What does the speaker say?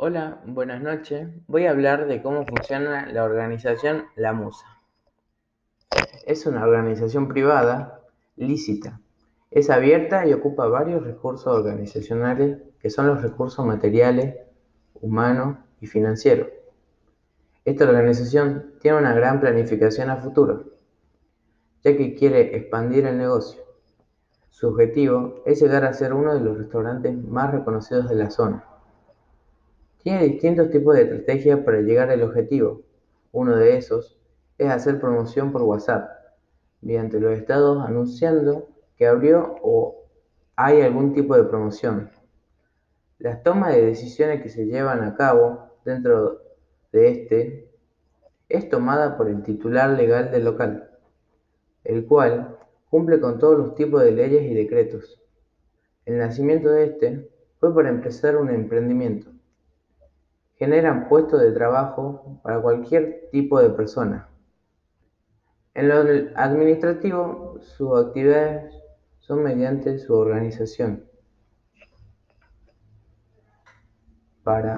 Hola, buenas noches. Voy a hablar de cómo funciona la organización La Musa. Es una organización privada, lícita. Es abierta y ocupa varios recursos organizacionales que son los recursos materiales, humanos y financieros. Esta organización tiene una gran planificación a futuro, ya que quiere expandir el negocio. Su objetivo es llegar a ser uno de los restaurantes más reconocidos de la zona. Tiene distintos tipos de estrategias para llegar al objetivo. Uno de esos es hacer promoción por WhatsApp, mediante los estados anunciando que abrió o hay algún tipo de promoción. Las tomas de decisiones que se llevan a cabo dentro de este es tomada por el titular legal del local, el cual cumple con todos los tipos de leyes y decretos. El nacimiento de este fue para empezar un emprendimiento generan puestos de trabajo para cualquier tipo de persona. En lo administrativo, sus actividades son mediante su organización para